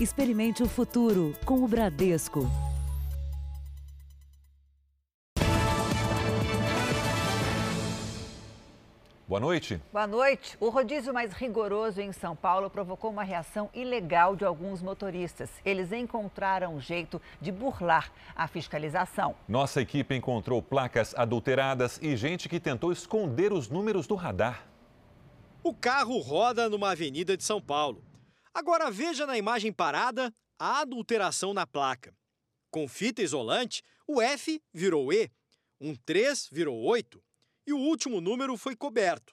Experimente o futuro com o Bradesco. Boa noite. Boa noite. O rodízio mais rigoroso em São Paulo provocou uma reação ilegal de alguns motoristas. Eles encontraram um jeito de burlar a fiscalização. Nossa equipe encontrou placas adulteradas e gente que tentou esconder os números do radar. O carro roda numa avenida de São Paulo. Agora veja na imagem parada a adulteração na placa. Com fita isolante, o F virou E, um 3 virou 8 e o último número foi coberto.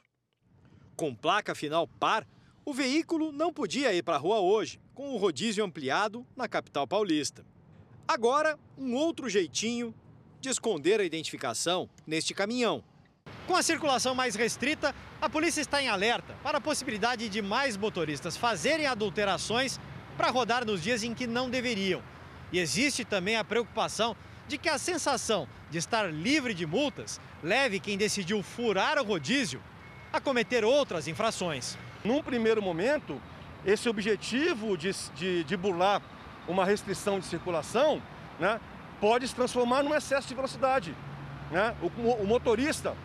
Com placa final par, o veículo não podia ir para a rua hoje, com o rodízio ampliado na capital paulista. Agora, um outro jeitinho de esconder a identificação neste caminhão. Com a circulação mais restrita, a polícia está em alerta para a possibilidade de mais motoristas fazerem adulterações para rodar nos dias em que não deveriam. E existe também a preocupação de que a sensação de estar livre de multas leve quem decidiu furar o rodízio a cometer outras infrações. Num primeiro momento, esse objetivo de, de, de burlar uma restrição de circulação né, pode se transformar num excesso de velocidade. Né? O, o motorista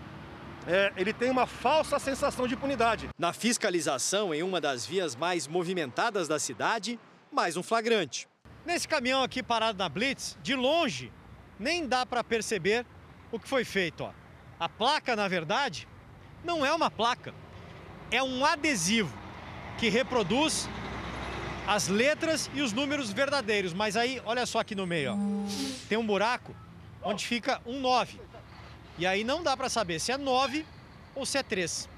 é, ele tem uma falsa sensação de impunidade. Na fiscalização em uma das vias mais movimentadas da cidade, mais um flagrante. Nesse caminhão aqui parado na Blitz, de longe, nem dá para perceber o que foi feito. Ó. A placa, na verdade, não é uma placa, é um adesivo que reproduz as letras e os números verdadeiros. Mas aí, olha só aqui no meio, ó, tem um buraco onde fica um 9. E aí não dá para saber se é 9 ou se é 3.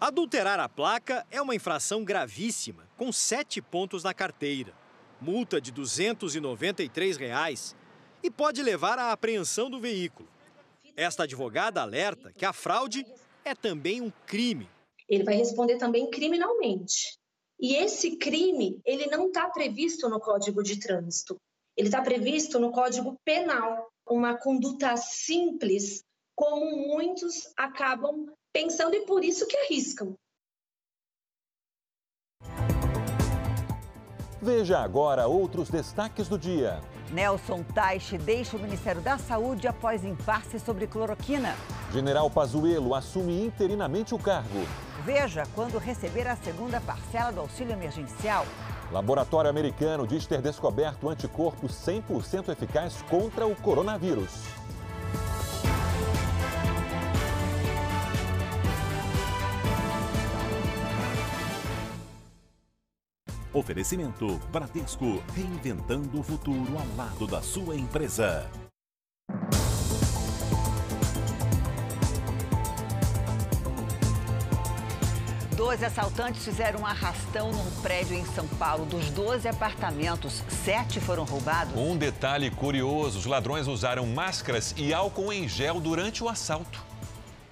Adulterar a placa é uma infração gravíssima, com sete pontos na carteira. Multa de 293 reais e pode levar à apreensão do veículo. Esta advogada alerta que a fraude é também um crime. Ele vai responder também criminalmente. E esse crime, ele não está previsto no Código de Trânsito. Ele está previsto no Código Penal. Uma conduta simples, como muitos acabam pensando e por isso que arriscam. Veja agora outros destaques do dia. Nelson Taixe deixa o Ministério da Saúde após impasse sobre cloroquina. General Pazuello assume interinamente o cargo. Veja quando receber a segunda parcela do auxílio emergencial. Laboratório americano diz ter descoberto anticorpo 100% eficaz contra o coronavírus. Oferecimento Bradesco, reinventando o futuro ao lado da sua empresa. Doze assaltantes fizeram um arrastão num prédio em São Paulo. Dos 12 apartamentos, sete foram roubados. Um detalhe curioso: os ladrões usaram máscaras e álcool em gel durante o assalto.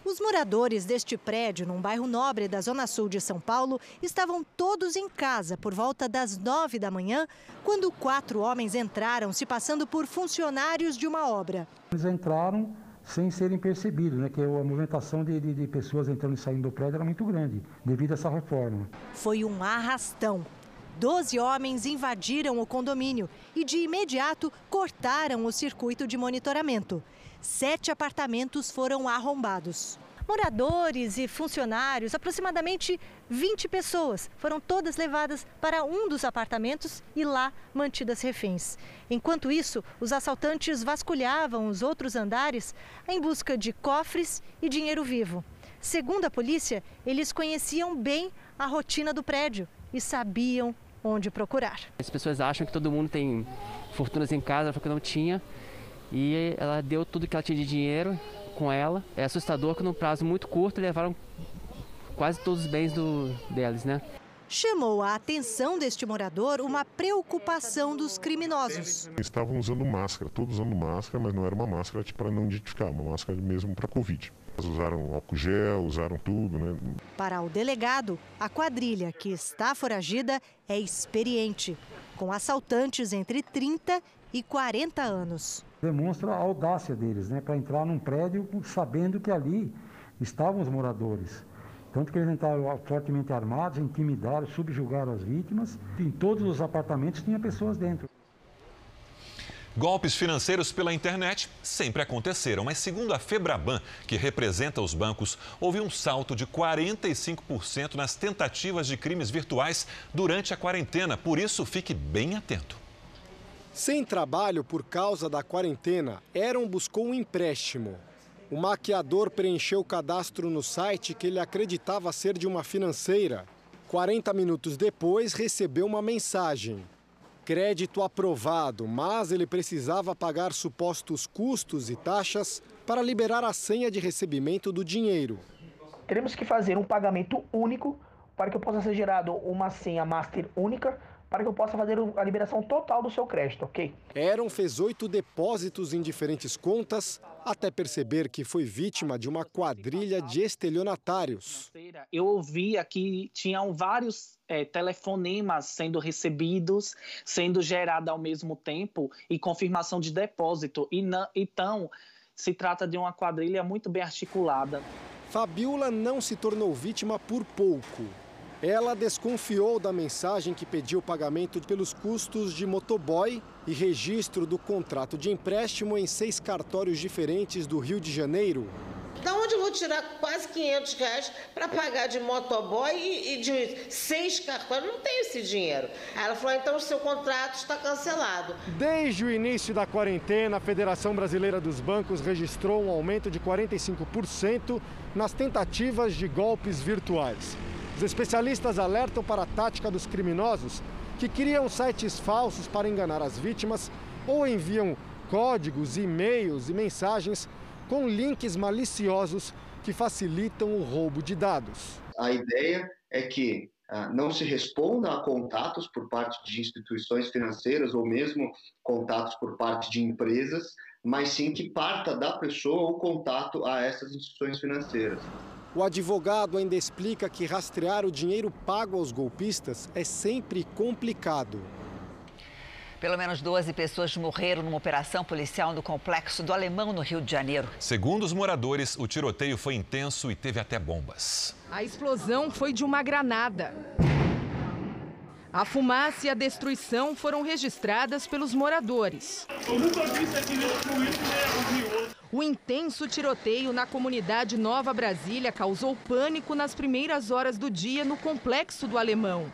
Os moradores deste prédio, num bairro nobre da Zona Sul de São Paulo, estavam todos em casa por volta das nove da manhã, quando quatro homens entraram se passando por funcionários de uma obra. Eles entraram sem serem percebidos, né? Que a movimentação de, de, de pessoas entrando e saindo do prédio era muito grande, devido a essa reforma. Foi um arrastão. Doze homens invadiram o condomínio e, de imediato, cortaram o circuito de monitoramento sete apartamentos foram arrombados. Moradores e funcionários, aproximadamente 20 pessoas, foram todas levadas para um dos apartamentos e lá mantidas reféns. Enquanto isso, os assaltantes vasculhavam os outros andares em busca de cofres e dinheiro vivo. Segundo a polícia, eles conheciam bem a rotina do prédio e sabiam onde procurar. As pessoas acham que todo mundo tem fortunas em casa, porque não tinha. E ela deu tudo que ela tinha de dinheiro com ela. É assustador que no prazo muito curto levaram quase todos os bens do, deles, né? Chamou a atenção deste morador uma preocupação dos criminosos. Estavam usando máscara, todos usando máscara, mas não era uma máscara tipo, para não identificar, uma máscara mesmo para Covid. Eles usaram álcool gel, usaram tudo, né? Para o delegado, a quadrilha que está foragida é experiente, com assaltantes entre 30 e 40 anos. Demonstra a audácia deles, né, para entrar num prédio sabendo que ali estavam os moradores. Tanto que eles entraram fortemente armados, intimidaram, subjugaram as vítimas. Em todos os apartamentos tinha pessoas dentro. Golpes financeiros pela internet sempre aconteceram, mas segundo a Febraban, que representa os bancos, houve um salto de 45% nas tentativas de crimes virtuais durante a quarentena. Por isso, fique bem atento. Sem trabalho por causa da quarentena, Aaron buscou um empréstimo. O maquiador preencheu o cadastro no site que ele acreditava ser de uma financeira. 40 minutos depois, recebeu uma mensagem crédito aprovado, mas ele precisava pagar supostos custos e taxas para liberar a senha de recebimento do dinheiro. Teremos que fazer um pagamento único para que possa ser gerado uma senha master única para que eu possa fazer a liberação total do seu crédito, ok? Aaron fez oito depósitos em diferentes contas até perceber que foi vítima de uma quadrilha de estelionatários. Eu ouvia que tinham vários é, telefonemas sendo recebidos, sendo gerados ao mesmo tempo e confirmação de depósito. E não, então, se trata de uma quadrilha muito bem articulada. Fabiola não se tornou vítima por pouco. Ela desconfiou da mensagem que pediu pagamento pelos custos de motoboy e registro do contrato de empréstimo em seis cartórios diferentes do Rio de Janeiro. Da onde eu vou tirar quase 500 reais para pagar de motoboy e, e, de seis cartórios? Não tenho esse dinheiro. Aí ela falou: então o seu contrato está cancelado. Desde o início da quarentena, a Federação Brasileira dos Bancos registrou um aumento de 45% nas tentativas de golpes virtuais. Os especialistas alertam para a tática dos criminosos que criam sites falsos para enganar as vítimas ou enviam códigos, e-mails e mensagens com links maliciosos que facilitam o roubo de dados. A ideia é que ah, não se responda a contatos por parte de instituições financeiras ou mesmo contatos por parte de empresas, mas sim que parta da pessoa o contato a essas instituições financeiras. O advogado ainda explica que rastrear o dinheiro pago aos golpistas é sempre complicado. Pelo menos 12 pessoas morreram numa operação policial no complexo do Alemão, no Rio de Janeiro. Segundo os moradores, o tiroteio foi intenso e teve até bombas. A explosão foi de uma granada. A fumaça e a destruição foram registradas pelos moradores. O intenso tiroteio na comunidade Nova Brasília causou pânico nas primeiras horas do dia no complexo do Alemão.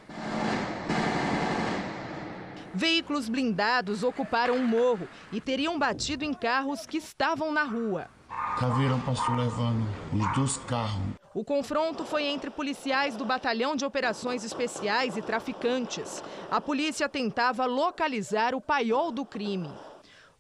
Veículos blindados ocuparam um morro e teriam batido em carros que estavam na rua. Caveirão passou levando os dois carros. O confronto foi entre policiais do Batalhão de Operações Especiais e traficantes. A polícia tentava localizar o paiol do crime.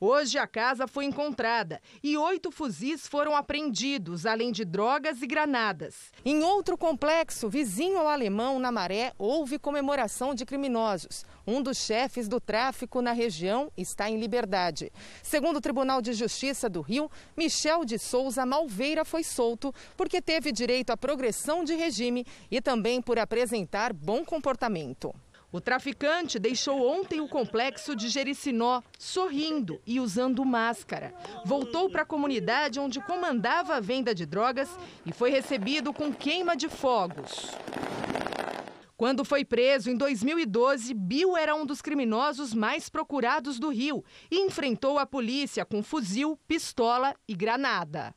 Hoje a casa foi encontrada e oito fuzis foram apreendidos, além de drogas e granadas. Em outro complexo, vizinho ao alemão, na Maré, houve comemoração de criminosos. Um dos chefes do tráfico na região está em liberdade. Segundo o Tribunal de Justiça do Rio, Michel de Souza Malveira foi solto porque teve direito à progressão de regime e também por apresentar bom comportamento. O traficante deixou ontem o complexo de Jericinó sorrindo e usando máscara. Voltou para a comunidade onde comandava a venda de drogas e foi recebido com queima de fogos. Quando foi preso em 2012, Bill era um dos criminosos mais procurados do Rio e enfrentou a polícia com fuzil, pistola e granada.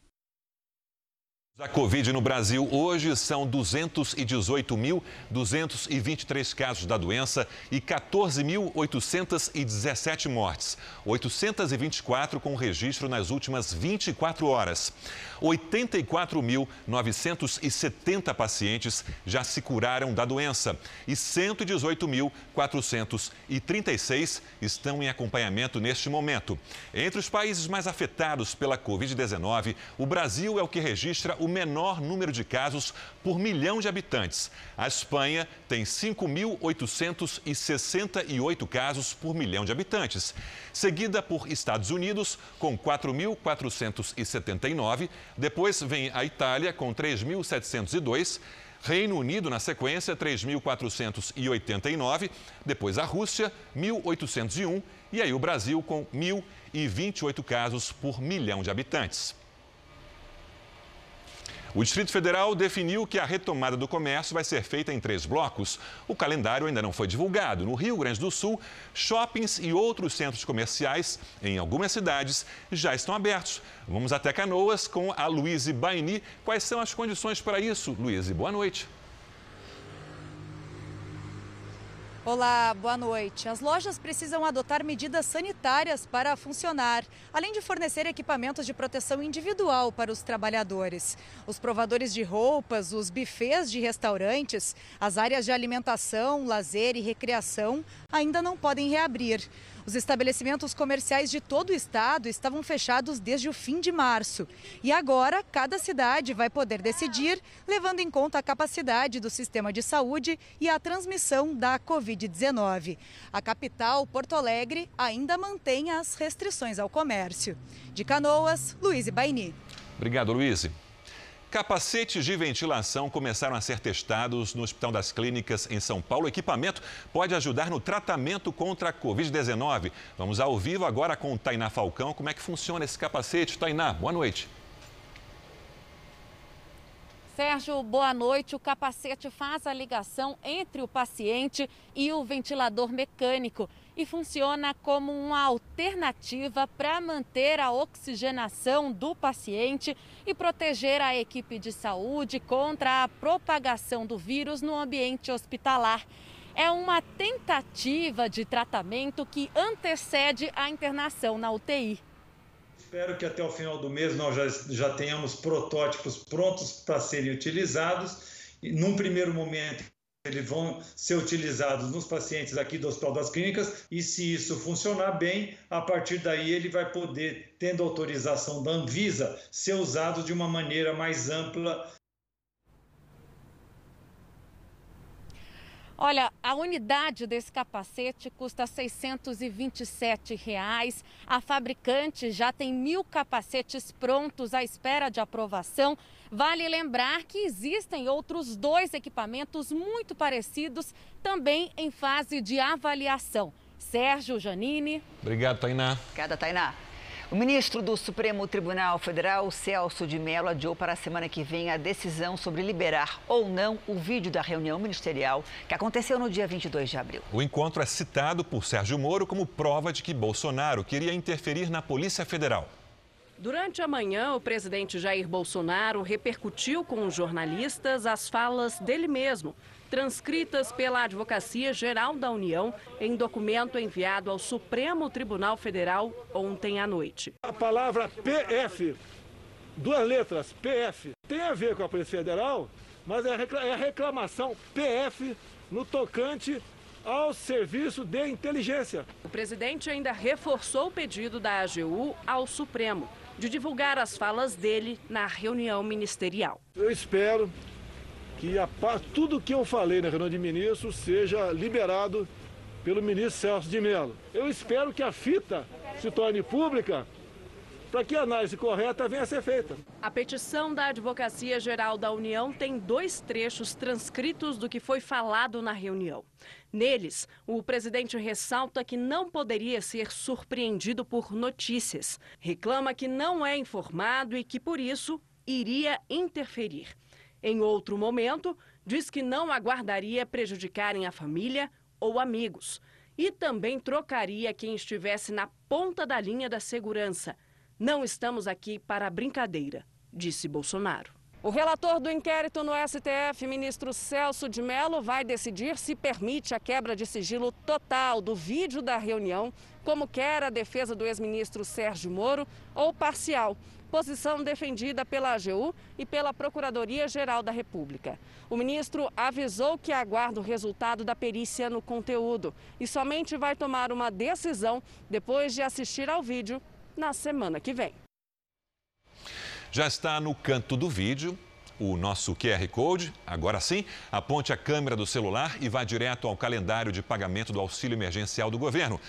A Covid no Brasil hoje são 218.223 casos da doença e 14.817 mortes, 824 com registro nas últimas 24 horas. 84.970 pacientes já se curaram da doença e 118.436 estão em acompanhamento neste momento. Entre os países mais afetados pela Covid-19, o Brasil é o que registra o menor número de casos por milhão de habitantes. A Espanha tem 5.868 casos por milhão de habitantes, seguida por Estados Unidos, com 4.479 depois vem a Itália com 3.702. Reino Unido, na sequência, 3.489. Depois a Rússia, 1.801. E aí o Brasil com 1.028 casos por milhão de habitantes. O Distrito Federal definiu que a retomada do comércio vai ser feita em três blocos. O calendário ainda não foi divulgado. No Rio Grande do Sul, shoppings e outros centros comerciais em algumas cidades já estão abertos. Vamos até Canoas com a Luíse Baini. Quais são as condições para isso? Luíse, boa noite. Olá, boa noite. As lojas precisam adotar medidas sanitárias para funcionar, além de fornecer equipamentos de proteção individual para os trabalhadores. Os provadores de roupas, os bufês de restaurantes, as áreas de alimentação, lazer e recreação ainda não podem reabrir. Os estabelecimentos comerciais de todo o estado estavam fechados desde o fim de março. E agora, cada cidade vai poder decidir, levando em conta a capacidade do sistema de saúde e a transmissão da Covid-19. A capital, Porto Alegre, ainda mantém as restrições ao comércio. De Canoas, Luiz Baini. Obrigado, Luiz. Capacetes de ventilação começaram a ser testados no Hospital das Clínicas em São Paulo. O equipamento pode ajudar no tratamento contra a Covid-19. Vamos ao vivo agora com Tainá Falcão. Como é que funciona esse capacete? Tainá, boa noite. Sérgio, boa noite. O capacete faz a ligação entre o paciente e o ventilador mecânico e funciona como uma alternativa para manter a oxigenação do paciente e proteger a equipe de saúde contra a propagação do vírus no ambiente hospitalar. É uma tentativa de tratamento que antecede a internação na UTI. Espero que até o final do mês nós já, já tenhamos protótipos prontos para serem utilizados. E, num primeiro momento, eles vão ser utilizados nos pacientes aqui do Hospital das Clínicas e se isso funcionar bem, a partir daí ele vai poder, tendo autorização da Anvisa, ser usado de uma maneira mais ampla Olha, a unidade desse capacete custa 627 reais. A fabricante já tem mil capacetes prontos à espera de aprovação. Vale lembrar que existem outros dois equipamentos muito parecidos também em fase de avaliação. Sérgio Janine. Obrigado, Tainá. Obrigada, Tainá. O ministro do Supremo Tribunal Federal, Celso de Mello, adiou para a semana que vem a decisão sobre liberar ou não o vídeo da reunião ministerial que aconteceu no dia 22 de abril. O encontro é citado por Sérgio Moro como prova de que Bolsonaro queria interferir na Polícia Federal. Durante a manhã, o presidente Jair Bolsonaro repercutiu com os jornalistas as falas dele mesmo transcritas pela Advocacia Geral da União em documento enviado ao Supremo Tribunal Federal ontem à noite. A palavra PF, duas letras, PF, tem a ver com a Polícia Federal, mas é, é a reclamação PF no tocante ao serviço de inteligência. O presidente ainda reforçou o pedido da AGU ao Supremo de divulgar as falas dele na reunião ministerial. Eu espero que a, tudo que eu falei na reunião de ministros seja liberado pelo ministro Celso de Mello. Eu espero que a fita se torne pública para que a análise correta venha a ser feita. A petição da Advocacia Geral da União tem dois trechos transcritos do que foi falado na reunião. Neles, o presidente ressalta que não poderia ser surpreendido por notícias. Reclama que não é informado e que, por isso, iria interferir. Em outro momento, diz que não aguardaria prejudicarem a família ou amigos e também trocaria quem estivesse na ponta da linha da segurança. Não estamos aqui para brincadeira, disse Bolsonaro. O relator do inquérito no STF, ministro Celso de Mello, vai decidir se permite a quebra de sigilo total do vídeo da reunião, como quer a defesa do ex-ministro Sérgio Moro, ou parcial posição defendida pela AGU e pela Procuradoria-Geral da República. O ministro avisou que aguarda o resultado da perícia no conteúdo e somente vai tomar uma decisão depois de assistir ao vídeo na semana que vem. Já está no canto do vídeo o nosso QR Code. Agora sim, aponte a câmera do celular e vá direto ao calendário de pagamento do auxílio emergencial do governo.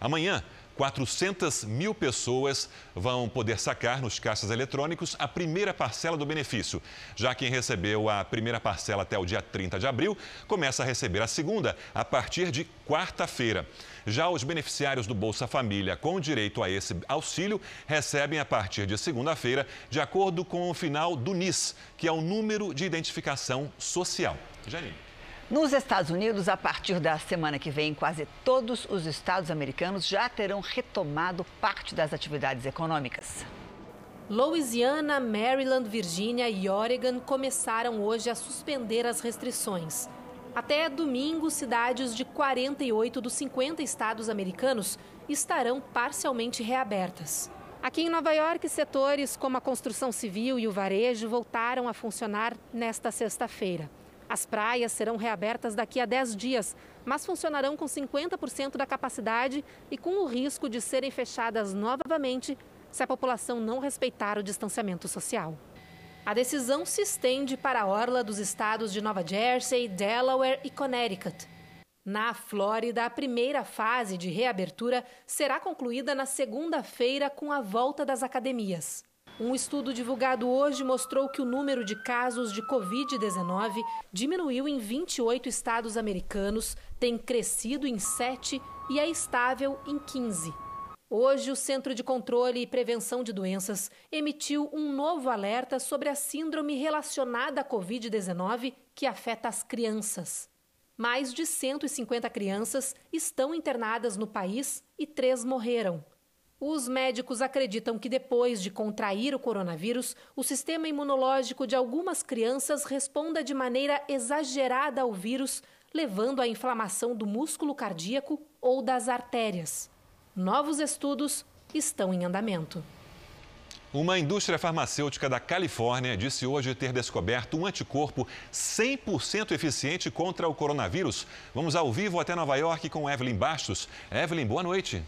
Amanhã 400 mil pessoas vão poder sacar nos caixas eletrônicos a primeira parcela do benefício. Já quem recebeu a primeira parcela até o dia 30 de abril, começa a receber a segunda a partir de quarta-feira. Já os beneficiários do Bolsa Família com direito a esse auxílio recebem a partir de segunda-feira, de acordo com o final do NIS, que é o número de identificação social. Janine. Nos Estados Unidos, a partir da semana que vem, quase todos os estados americanos já terão retomado parte das atividades econômicas. Louisiana, Maryland, Virgínia e Oregon começaram hoje a suspender as restrições. Até domingo, cidades de 48 dos 50 estados americanos estarão parcialmente reabertas. Aqui em Nova York, setores como a construção civil e o varejo voltaram a funcionar nesta sexta-feira. As praias serão reabertas daqui a 10 dias, mas funcionarão com 50% da capacidade e com o risco de serem fechadas novamente se a população não respeitar o distanciamento social. A decisão se estende para a orla dos estados de Nova Jersey, Delaware e Connecticut. Na Flórida, a primeira fase de reabertura será concluída na segunda-feira com a volta das academias. Um estudo divulgado hoje mostrou que o número de casos de Covid-19 diminuiu em 28 estados americanos, tem crescido em 7 e é estável em 15. Hoje, o Centro de Controle e Prevenção de Doenças emitiu um novo alerta sobre a síndrome relacionada à Covid-19 que afeta as crianças. Mais de 150 crianças estão internadas no país e três morreram. Os médicos acreditam que depois de contrair o coronavírus, o sistema imunológico de algumas crianças responda de maneira exagerada ao vírus, levando à inflamação do músculo cardíaco ou das artérias. Novos estudos estão em andamento. Uma indústria farmacêutica da Califórnia disse hoje ter descoberto um anticorpo 100% eficiente contra o coronavírus. Vamos ao vivo até Nova York com Evelyn Bastos. Evelyn, boa noite.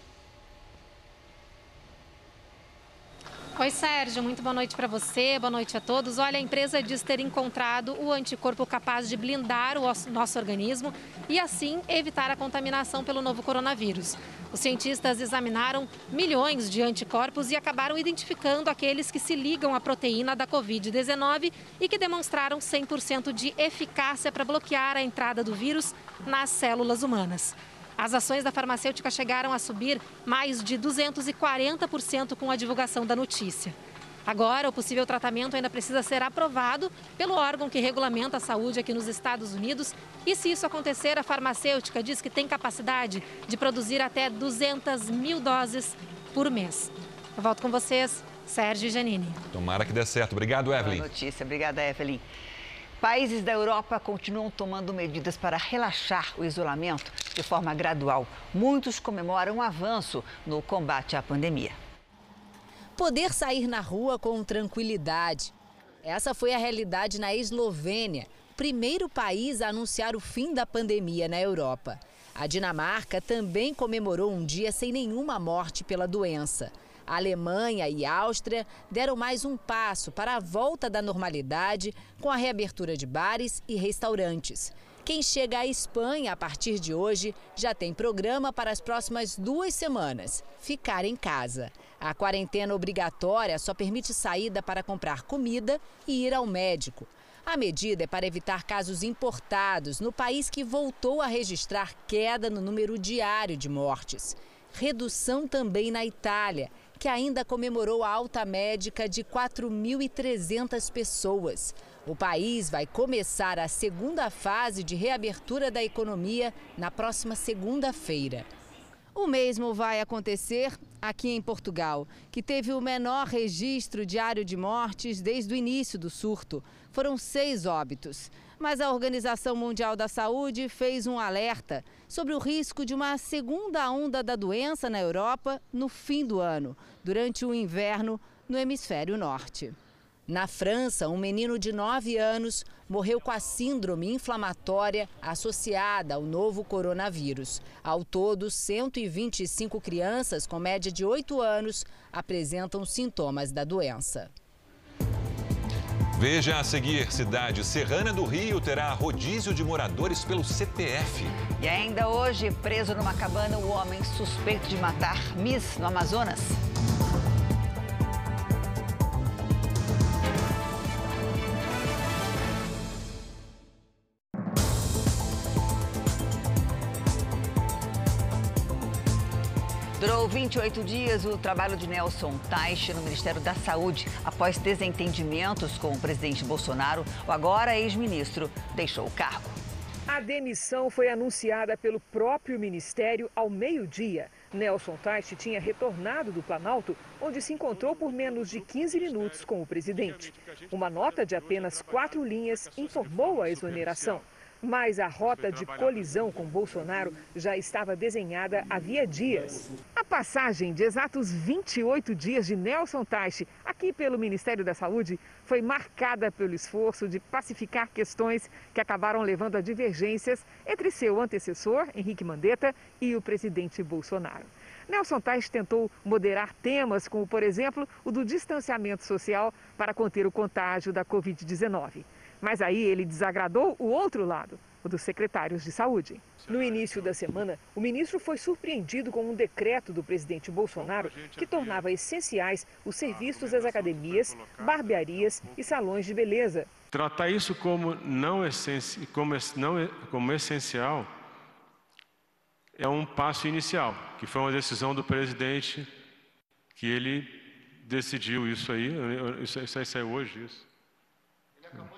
Oi, Sérgio, muito boa noite para você, boa noite a todos. Olha, a empresa diz ter encontrado o anticorpo capaz de blindar o nosso organismo e, assim, evitar a contaminação pelo novo coronavírus. Os cientistas examinaram milhões de anticorpos e acabaram identificando aqueles que se ligam à proteína da Covid-19 e que demonstraram 100% de eficácia para bloquear a entrada do vírus nas células humanas. As ações da farmacêutica chegaram a subir mais de 240% com a divulgação da notícia. Agora, o possível tratamento ainda precisa ser aprovado pelo órgão que regulamenta a saúde aqui nos Estados Unidos. E se isso acontecer, a farmacêutica diz que tem capacidade de produzir até 200 mil doses por mês. Eu volto com vocês, Sérgio e Janine. Tomara que dê certo. Obrigado, Evelyn. Boa notícia. Obrigada, Evelyn. Países da Europa continuam tomando medidas para relaxar o isolamento de forma gradual. Muitos comemoram um avanço no combate à pandemia. Poder sair na rua com tranquilidade. Essa foi a realidade na Eslovênia, primeiro país a anunciar o fim da pandemia na Europa. A Dinamarca também comemorou um dia sem nenhuma morte pela doença. A Alemanha e Áustria deram mais um passo para a volta da normalidade com a reabertura de bares e restaurantes. Quem chega à Espanha a partir de hoje já tem programa para as próximas duas semanas: ficar em casa. A quarentena obrigatória só permite saída para comprar comida e ir ao médico. A medida é para evitar casos importados no país que voltou a registrar queda no número diário de mortes. Redução também na Itália, que ainda comemorou a alta médica de 4.300 pessoas. O país vai começar a segunda fase de reabertura da economia na próxima segunda-feira. O mesmo vai acontecer aqui em Portugal, que teve o menor registro diário de mortes desde o início do surto. Foram seis óbitos. Mas a Organização Mundial da Saúde fez um alerta sobre o risco de uma segunda onda da doença na Europa no fim do ano, durante o inverno no hemisfério norte. Na França, um menino de 9 anos morreu com a síndrome inflamatória associada ao novo coronavírus. Ao todo, 125 crianças com média de 8 anos apresentam sintomas da doença. Veja a seguir: cidade serrana do Rio terá rodízio de moradores pelo CPF. E ainda hoje, preso numa cabana, o homem suspeito de matar Miss no Amazonas. Durou 28 dias o trabalho de Nelson Teich no Ministério da Saúde. Após desentendimentos com o presidente Bolsonaro, o agora ex-ministro deixou o cargo. A demissão foi anunciada pelo próprio ministério ao meio-dia. Nelson Teich tinha retornado do Planalto, onde se encontrou por menos de 15 minutos com o presidente. Uma nota de apenas quatro linhas informou a exoneração. Mas a rota de colisão com Bolsonaro já estava desenhada havia dias. A passagem de exatos 28 dias de Nelson Teich aqui pelo Ministério da Saúde foi marcada pelo esforço de pacificar questões que acabaram levando a divergências entre seu antecessor, Henrique Mandetta, e o presidente Bolsonaro. Nelson Teich tentou moderar temas como, por exemplo, o do distanciamento social para conter o contágio da Covid-19. Mas aí ele desagradou o outro lado, o dos secretários de saúde. No início da semana, o ministro foi surpreendido com um decreto do presidente Bolsonaro que tornava essenciais os serviços das academias, barbearias e salões de beleza. Tratar isso como não, essenci... como, não... como essencial é um passo inicial, que foi uma decisão do presidente que ele decidiu isso aí. Isso, isso aí saiu hoje, isso. Ele acabou de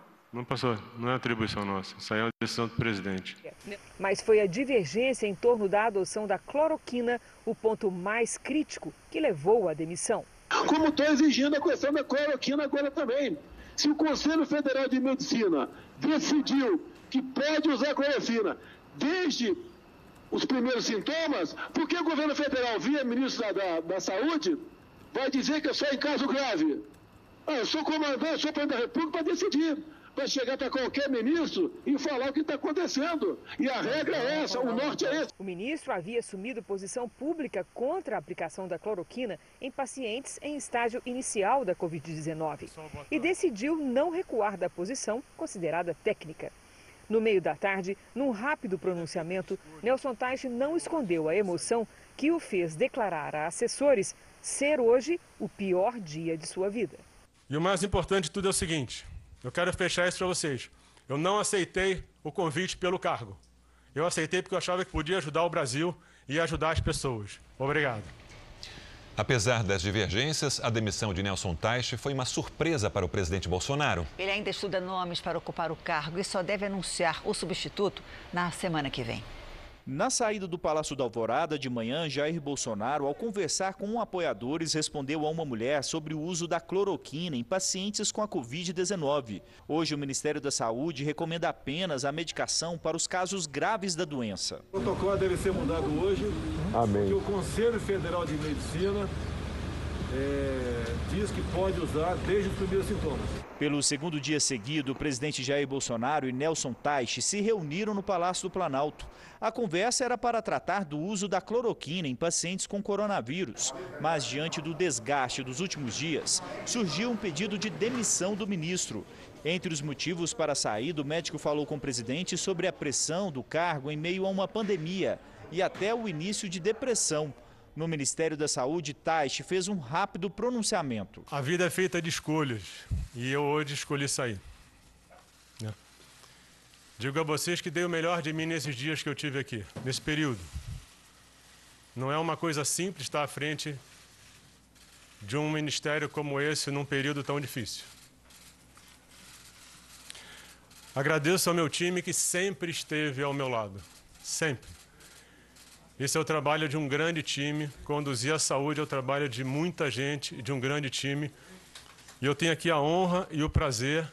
Não passou, não é atribuição nossa, isso aí é uma decisão do presidente. Mas foi a divergência em torno da adoção da cloroquina o ponto mais crítico que levou à demissão. Como estou exigindo a questão da cloroquina agora também. Se o Conselho Federal de Medicina decidiu que pode usar cloroquina desde os primeiros sintomas, por que o governo federal, via ministro da, da, da Saúde, vai dizer que é só em caso grave? Ah, eu sou comandante, sou presidente da República para decidir para chegar para qualquer ministro e falar o que está acontecendo. E a regra é essa, o norte é esse. O ministro havia assumido posição pública contra a aplicação da cloroquina em pacientes em estágio inicial da Covid-19 e decidiu não recuar da posição considerada técnica. No meio da tarde, num rápido pronunciamento, Nelson Teich não escondeu a emoção que o fez declarar a assessores ser hoje o pior dia de sua vida. E o mais importante de tudo é o seguinte: eu quero fechar isso para vocês. Eu não aceitei o convite pelo cargo. Eu aceitei porque eu achava que podia ajudar o Brasil e ajudar as pessoas. Obrigado. Apesar das divergências, a demissão de Nelson Teich foi uma surpresa para o presidente Bolsonaro. Ele ainda estuda nomes para ocupar o cargo e só deve anunciar o substituto na semana que vem. Na saída do Palácio da Alvorada de manhã, Jair Bolsonaro, ao conversar com apoiadores, respondeu a uma mulher sobre o uso da cloroquina em pacientes com a Covid-19. Hoje, o Ministério da Saúde recomenda apenas a medicação para os casos graves da doença. O protocolo deve ser mudado hoje, Amém. que o Conselho Federal de Medicina é, diz que pode usar desde os primeiros sintomas. Pelo segundo dia seguido, o presidente Jair Bolsonaro e Nelson Teich se reuniram no Palácio do Planalto. A conversa era para tratar do uso da cloroquina em pacientes com coronavírus. Mas, diante do desgaste dos últimos dias, surgiu um pedido de demissão do ministro. Entre os motivos para saída, o médico falou com o presidente sobre a pressão do cargo em meio a uma pandemia e até o início de depressão. No Ministério da Saúde, Teich fez um rápido pronunciamento. A vida é feita de escolhas e eu hoje escolhi sair. Né? Digo a vocês que dei o melhor de mim nesses dias que eu tive aqui, nesse período. Não é uma coisa simples estar à frente de um ministério como esse num período tão difícil. Agradeço ao meu time que sempre esteve ao meu lado. Sempre. Esse é o trabalho de um grande time. Conduzir a saúde é o trabalho de muita gente e de um grande time. E eu tenho aqui a honra e o prazer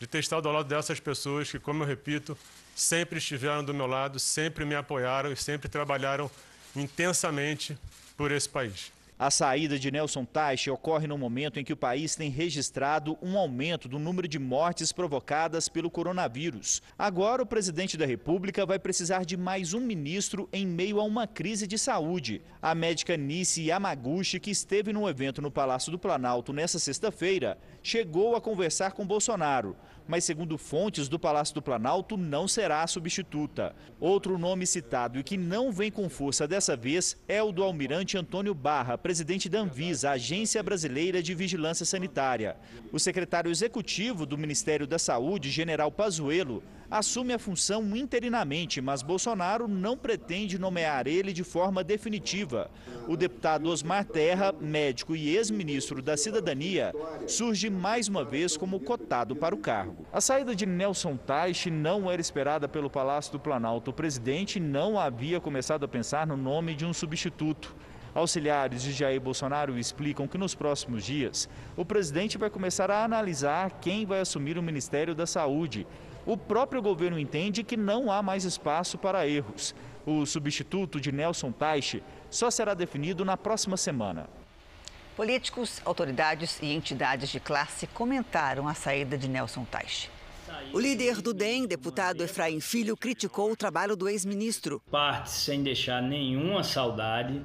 de ter estado ao lado dessas pessoas que, como eu repito, sempre estiveram do meu lado, sempre me apoiaram e sempre trabalharam intensamente por esse país. A saída de Nelson Teich ocorre no momento em que o país tem registrado um aumento do número de mortes provocadas pelo coronavírus. Agora, o presidente da República vai precisar de mais um ministro em meio a uma crise de saúde. A médica Nice Yamaguchi, que esteve no evento no Palácio do Planalto nesta sexta-feira, chegou a conversar com Bolsonaro mas segundo fontes do Palácio do Planalto, não será a substituta. Outro nome citado e que não vem com força dessa vez é o do almirante Antônio Barra, presidente da Anvisa, Agência Brasileira de Vigilância Sanitária. O secretário executivo do Ministério da Saúde, general Pazuello, assume a função interinamente, mas Bolsonaro não pretende nomear ele de forma definitiva. O deputado Osmar Terra, médico e ex-ministro da Cidadania, surge mais uma vez como cotado para o cargo. A saída de Nelson Teich não era esperada pelo Palácio do Planalto. O presidente não havia começado a pensar no nome de um substituto. Auxiliares de Jair Bolsonaro explicam que nos próximos dias o presidente vai começar a analisar quem vai assumir o Ministério da Saúde o próprio governo entende que não há mais espaço para erros. O substituto de Nelson Teich só será definido na próxima semana. Políticos, autoridades e entidades de classe comentaram a saída de Nelson Teich. O líder do DEM, deputado Efraim Filho, criticou o trabalho do ex-ministro. Parte sem deixar nenhuma saudade.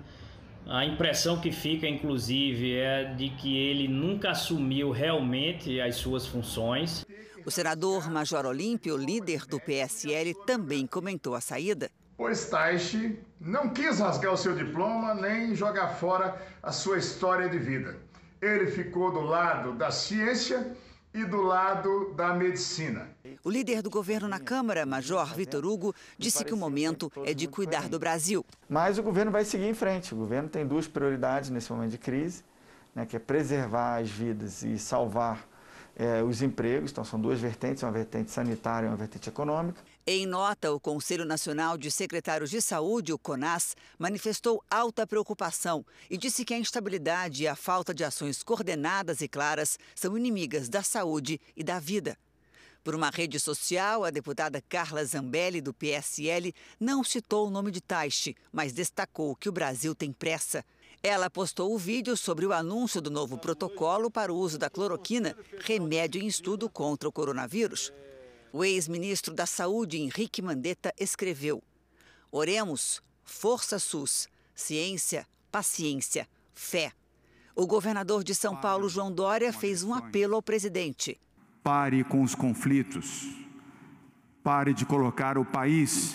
A impressão que fica, inclusive, é de que ele nunca assumiu realmente as suas funções. O senador Major Olímpio, líder do PSL, também comentou a saída. Pois Taishi não quis rasgar o seu diploma nem jogar fora a sua história de vida. Ele ficou do lado da ciência e do lado da medicina. O líder do governo na Câmara, Major Vitor Hugo, disse que o momento é de cuidar do Brasil. Mas o governo vai seguir em frente. O governo tem duas prioridades nesse momento de crise, né, que é preservar as vidas e salvar é, os empregos, então são duas vertentes, uma vertente sanitária e uma vertente econômica. Em nota, o Conselho Nacional de Secretários de Saúde, o CONAS, manifestou alta preocupação e disse que a instabilidade e a falta de ações coordenadas e claras são inimigas da saúde e da vida. Por uma rede social, a deputada Carla Zambelli, do PSL, não citou o nome de Taixe, mas destacou que o Brasil tem pressa. Ela postou o vídeo sobre o anúncio do novo protocolo para o uso da cloroquina, remédio em estudo contra o coronavírus. O ex-ministro da Saúde, Henrique Mandetta, escreveu: Oremos, força SUS, ciência, paciência, fé. O governador de São Paulo, João Dória, fez um apelo ao presidente. Pare com os conflitos. Pare de colocar o país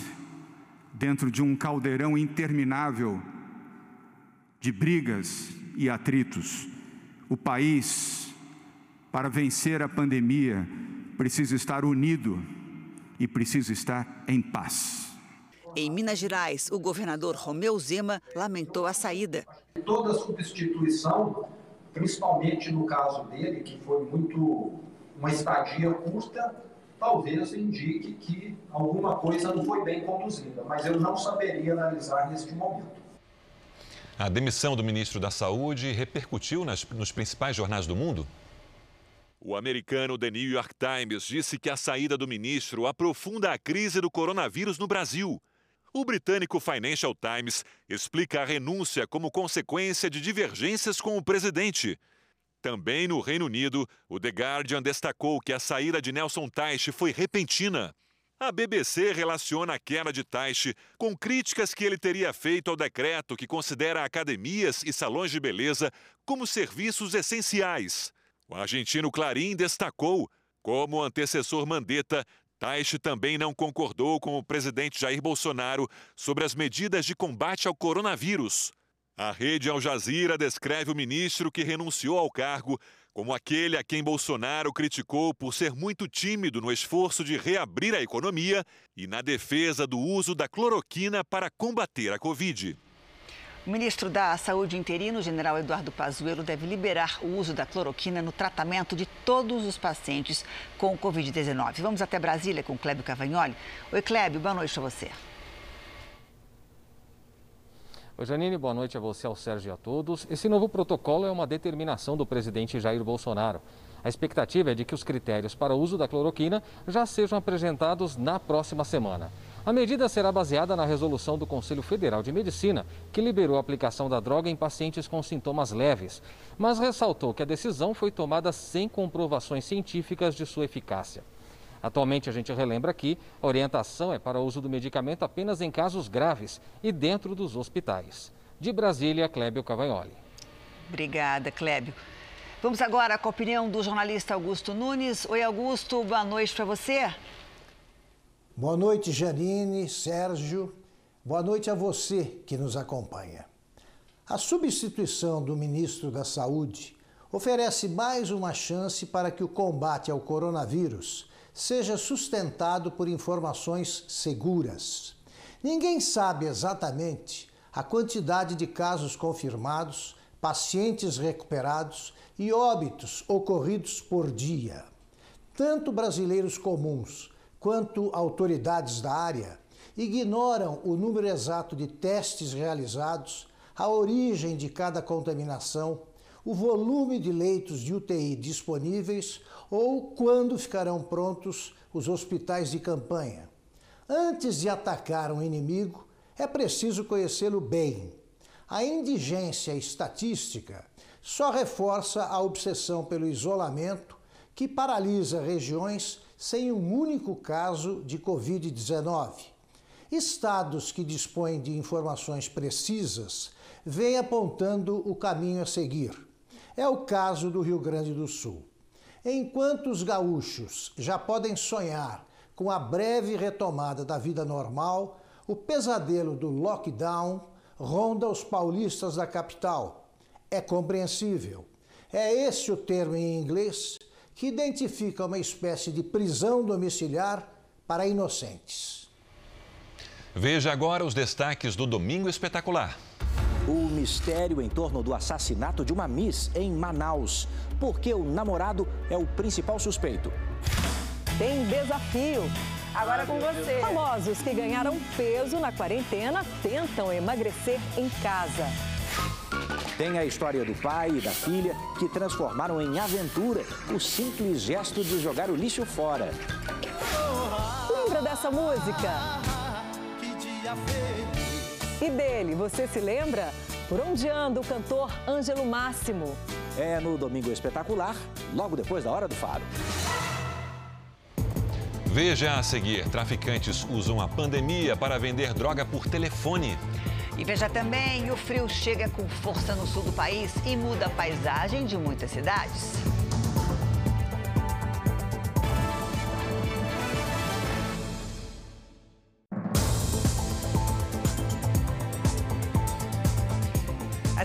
dentro de um caldeirão interminável de brigas e atritos. O país, para vencer a pandemia, precisa estar unido e precisa estar em paz. Em Minas Gerais, o governador Romeu Zema lamentou a saída. Toda substituição, principalmente no caso dele, que foi muito uma estadia curta, talvez indique que alguma coisa não foi bem conduzida, mas eu não saberia analisar neste momento. A demissão do ministro da Saúde repercutiu nas, nos principais jornais do mundo? O americano The New York Times disse que a saída do ministro aprofunda a crise do coronavírus no Brasil. O britânico Financial Times explica a renúncia como consequência de divergências com o presidente. Também no Reino Unido, o The Guardian destacou que a saída de Nelson Teich foi repentina. A BBC relaciona a queda de Taishi com críticas que ele teria feito ao decreto que considera academias e salões de beleza como serviços essenciais. O argentino Clarim destacou, como antecessor Mandetta, Taishi também não concordou com o presidente Jair Bolsonaro sobre as medidas de combate ao coronavírus. A rede Al Jazeera descreve o ministro que renunciou ao cargo como aquele a quem Bolsonaro criticou por ser muito tímido no esforço de reabrir a economia e na defesa do uso da cloroquina para combater a Covid. O ministro da Saúde interino, general Eduardo Pazuello, deve liberar o uso da cloroquina no tratamento de todos os pacientes com Covid-19. Vamos até Brasília com Clébio Cavagnoli. Oi, Clébio, boa noite a você. Oi, Janine, boa noite a você, ao Sérgio e a todos. Esse novo protocolo é uma determinação do presidente Jair Bolsonaro. A expectativa é de que os critérios para o uso da cloroquina já sejam apresentados na próxima semana. A medida será baseada na resolução do Conselho Federal de Medicina, que liberou a aplicação da droga em pacientes com sintomas leves, mas ressaltou que a decisão foi tomada sem comprovações científicas de sua eficácia. Atualmente, a gente relembra aqui, a orientação é para o uso do medicamento apenas em casos graves e dentro dos hospitais. De Brasília, Clébio Cavagnoli. Obrigada, Clébio. Vamos agora com a opinião do jornalista Augusto Nunes. Oi, Augusto, boa noite para você. Boa noite, Janine, Sérgio. Boa noite a você que nos acompanha. A substituição do ministro da Saúde oferece mais uma chance para que o combate ao coronavírus seja sustentado por informações seguras. Ninguém sabe exatamente a quantidade de casos confirmados, pacientes recuperados e óbitos ocorridos por dia. Tanto brasileiros comuns quanto autoridades da área ignoram o número exato de testes realizados, a origem de cada contaminação, o volume de leitos de UTI disponíveis ou quando ficarão prontos os hospitais de campanha. Antes de atacar um inimigo, é preciso conhecê-lo bem. A indigência estatística só reforça a obsessão pelo isolamento que paralisa regiões sem um único caso de Covid-19. Estados que dispõem de informações precisas vêm apontando o caminho a seguir. É o caso do Rio Grande do Sul. Enquanto os gaúchos já podem sonhar com a breve retomada da vida normal, o pesadelo do lockdown ronda os paulistas da capital. É compreensível. É esse o termo em inglês que identifica uma espécie de prisão domiciliar para inocentes. Veja agora os destaques do Domingo Espetacular. O mistério em torno do assassinato de uma Miss em Manaus. Porque o namorado é o principal suspeito. Tem desafio. Agora com você. Famosos que ganharam peso na quarentena tentam emagrecer em casa. Tem a história do pai e da filha que transformaram em aventura o simples gesto de jogar o lixo fora. Lembra dessa música? E dele, você se lembra? Por onde anda o cantor Ângelo Máximo? É no Domingo Espetacular, logo depois da Hora do Faro. Veja a seguir: traficantes usam a pandemia para vender droga por telefone. E veja também, o frio chega com força no sul do país e muda a paisagem de muitas cidades.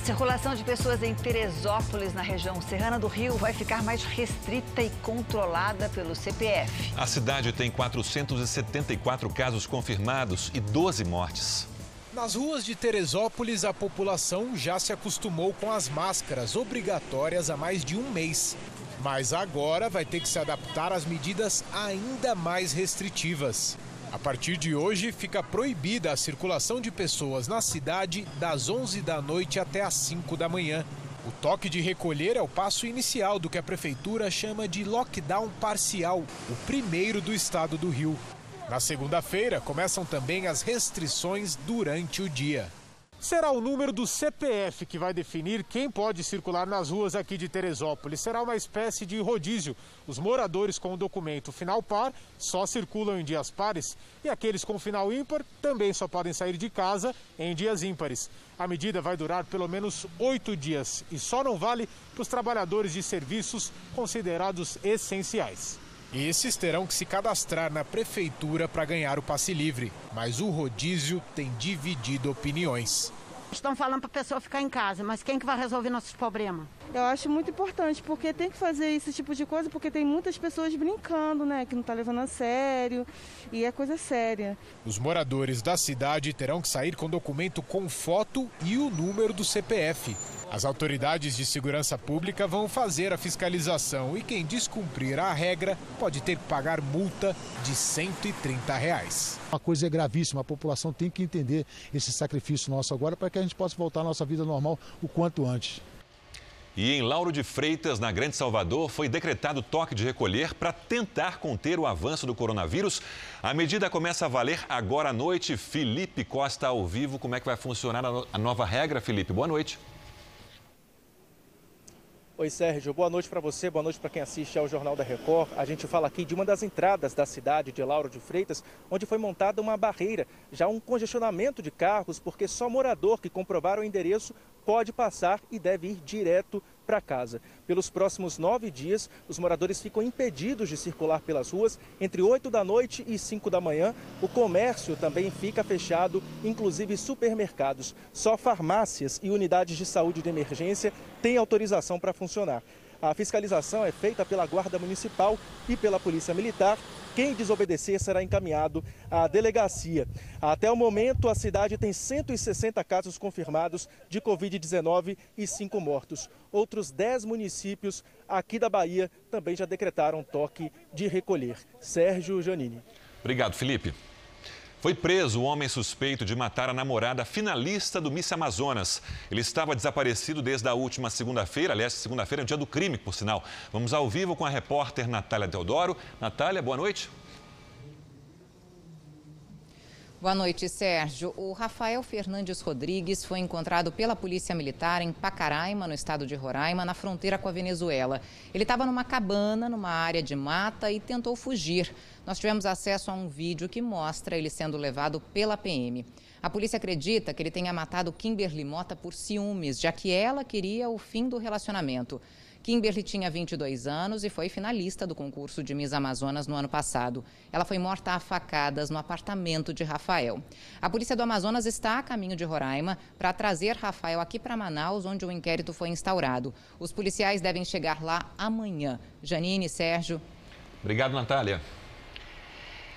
Circulação de pessoas em Teresópolis, na região serrana do Rio, vai ficar mais restrita e controlada pelo CPF. A cidade tem 474 casos confirmados e 12 mortes. Nas ruas de Teresópolis, a população já se acostumou com as máscaras obrigatórias há mais de um mês. Mas agora vai ter que se adaptar às medidas ainda mais restritivas. A partir de hoje, fica proibida a circulação de pessoas na cidade das 11 da noite até às 5 da manhã. O toque de recolher é o passo inicial do que a prefeitura chama de lockdown parcial, o primeiro do estado do Rio. Na segunda-feira, começam também as restrições durante o dia. Será o número do CPF que vai definir quem pode circular nas ruas aqui de Teresópolis. Será uma espécie de rodízio. Os moradores com o documento final par só circulam em dias pares e aqueles com final ímpar também só podem sair de casa em dias ímpares. A medida vai durar pelo menos oito dias e só não vale para os trabalhadores de serviços considerados essenciais. Esses terão que se cadastrar na prefeitura para ganhar o passe livre, mas o rodízio tem dividido opiniões. Estão falando para a pessoa ficar em casa, mas quem que vai resolver nossos problemas? Eu acho muito importante, porque tem que fazer esse tipo de coisa, porque tem muitas pessoas brincando, né, que não tá levando a sério, e é coisa séria. Os moradores da cidade terão que sair com documento com foto e o número do CPF. As autoridades de segurança pública vão fazer a fiscalização e quem descumprir a regra pode ter que pagar multa de 130 reais. Uma coisa é gravíssima, a população tem que entender esse sacrifício nosso agora para que a gente possa voltar à nossa vida normal o quanto antes. E em Lauro de Freitas, na Grande Salvador, foi decretado toque de recolher para tentar conter o avanço do coronavírus. A medida começa a valer agora à noite. Felipe Costa ao vivo. Como é que vai funcionar a nova regra, Felipe? Boa noite. Oi, Sérgio. Boa noite para você, boa noite para quem assiste ao Jornal da Record. A gente fala aqui de uma das entradas da cidade de Lauro de Freitas, onde foi montada uma barreira, já um congestionamento de carros, porque só morador que comprovar o endereço pode passar e deve ir direto para casa. Pelos próximos nove dias, os moradores ficam impedidos de circular pelas ruas entre 8 da noite e 5 da manhã. O comércio também fica fechado, inclusive supermercados. Só farmácias e unidades de saúde de emergência têm autorização para funcionar. A fiscalização é feita pela Guarda Municipal e pela Polícia Militar quem desobedecer será encaminhado à delegacia. Até o momento, a cidade tem 160 casos confirmados de Covid-19 e 5 mortos. Outros 10 municípios aqui da Bahia também já decretaram toque de recolher. Sérgio Janini. Obrigado, Felipe. Foi preso o homem suspeito de matar a namorada finalista do Miss Amazonas. Ele estava desaparecido desde a última segunda-feira, aliás, segunda-feira é o dia do crime, por sinal. Vamos ao vivo com a repórter Natália Teodoro. Natália, boa noite. Boa noite, Sérgio. O Rafael Fernandes Rodrigues foi encontrado pela Polícia Militar em Pacaraima, no estado de Roraima, na fronteira com a Venezuela. Ele estava numa cabana, numa área de mata e tentou fugir. Nós tivemos acesso a um vídeo que mostra ele sendo levado pela PM. A polícia acredita que ele tenha matado Kimberly Mota por ciúmes, já que ela queria o fim do relacionamento. Kimberly tinha 22 anos e foi finalista do concurso de Miss Amazonas no ano passado. Ela foi morta a facadas no apartamento de Rafael. A polícia do Amazonas está a caminho de Roraima para trazer Rafael aqui para Manaus, onde o inquérito foi instaurado. Os policiais devem chegar lá amanhã. Janine, Sérgio. Obrigado, Natália.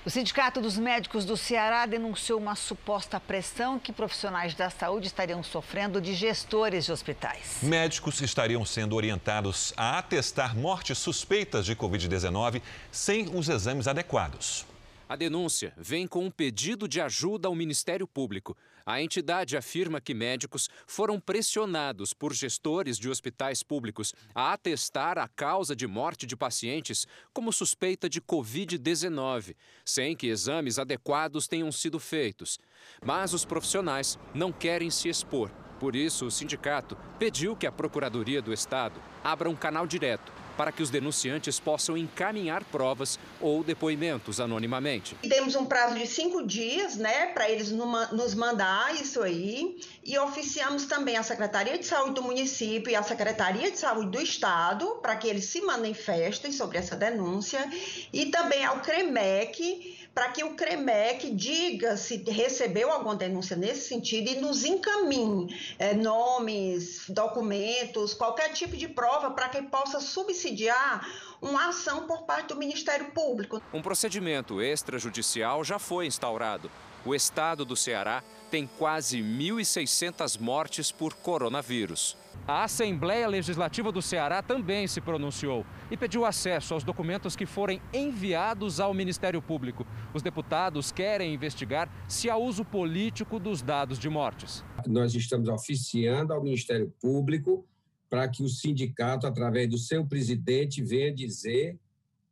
O Sindicato dos Médicos do Ceará denunciou uma suposta pressão que profissionais da saúde estariam sofrendo de gestores de hospitais. Médicos estariam sendo orientados a atestar mortes suspeitas de Covid-19 sem os exames adequados. A denúncia vem com um pedido de ajuda ao Ministério Público. A entidade afirma que médicos foram pressionados por gestores de hospitais públicos a atestar a causa de morte de pacientes como suspeita de Covid-19, sem que exames adequados tenham sido feitos. Mas os profissionais não querem se expor. Por isso, o sindicato pediu que a Procuradoria do Estado abra um canal direto para que os denunciantes possam encaminhar provas ou depoimentos anonimamente. Temos um prazo de cinco dias, né, para eles nos mandar isso aí e oficiamos também a Secretaria de Saúde do município e a Secretaria de Saúde do Estado para que eles se manifestem sobre essa denúncia e também ao CREMEC para que o CREMEC diga se recebeu alguma denúncia nesse sentido e nos encaminhe é, nomes, documentos, qualquer tipo de prova para que possa subsidiar uma ação por parte do Ministério Público. Um procedimento extrajudicial já foi instaurado. O estado do Ceará tem quase 1.600 mortes por coronavírus. A Assembleia Legislativa do Ceará também se pronunciou e pediu acesso aos documentos que forem enviados ao Ministério Público. Os deputados querem investigar se há uso político dos dados de mortes. Nós estamos oficiando ao Ministério Público para que o sindicato, através do seu presidente, venha dizer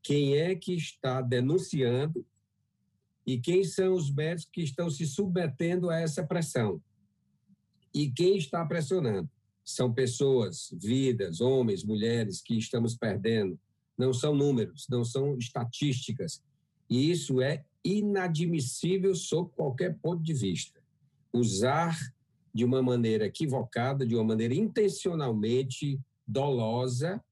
quem é que está denunciando e quem são os médicos que estão se submetendo a essa pressão e quem está pressionando são pessoas, vidas, homens, mulheres que estamos perdendo. Não são números, não são estatísticas. E isso é inadmissível sob qualquer ponto de vista. Usar de uma maneira equivocada, de uma maneira intencionalmente dolosa,